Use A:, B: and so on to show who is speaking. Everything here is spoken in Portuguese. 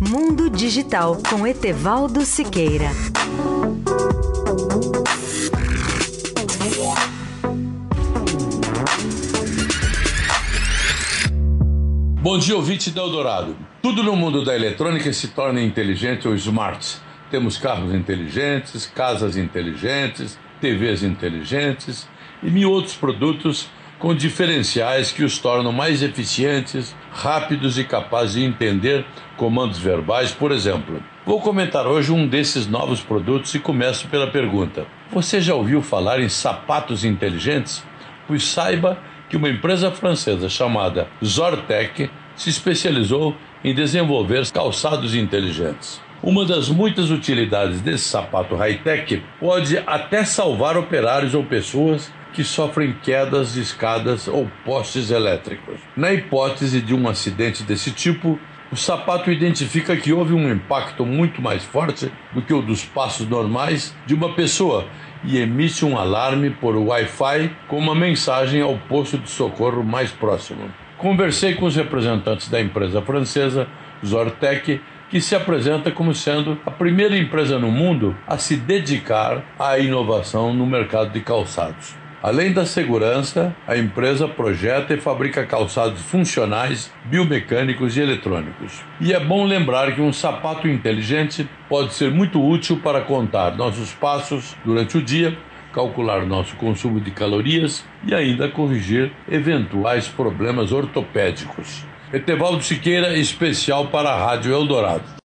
A: Mundo Digital com Etevaldo Siqueira.
B: Bom dia, ouvinte da Eldorado. Tudo no mundo da eletrônica se torna inteligente ou smart. Temos carros inteligentes, casas inteligentes, TVs inteligentes e mil outros produtos com diferenciais que os tornam mais eficientes, rápidos e capazes de entender comandos verbais, por exemplo. Vou comentar hoje um desses novos produtos e começo pela pergunta: Você já ouviu falar em sapatos inteligentes? Pois saiba que uma empresa francesa chamada Zortec se especializou em desenvolver calçados inteligentes. Uma das muitas utilidades desse sapato high-tech pode até salvar operários ou pessoas que sofrem quedas de escadas ou postes elétricos. Na hipótese de um acidente desse tipo, o sapato identifica que houve um impacto muito mais forte do que o dos passos normais de uma pessoa e emite um alarme por Wi-Fi com uma mensagem ao posto de socorro mais próximo. Conversei com os representantes da empresa francesa Zortec, que se apresenta como sendo a primeira empresa no mundo a se dedicar à inovação no mercado de calçados. Além da segurança, a empresa projeta e fabrica calçados funcionais, biomecânicos e eletrônicos. E é bom lembrar que um sapato inteligente pode ser muito útil para contar nossos passos durante o dia, calcular nosso consumo de calorias e ainda corrigir eventuais problemas ortopédicos. Etevaldo Siqueira, especial para a Rádio Eldorado.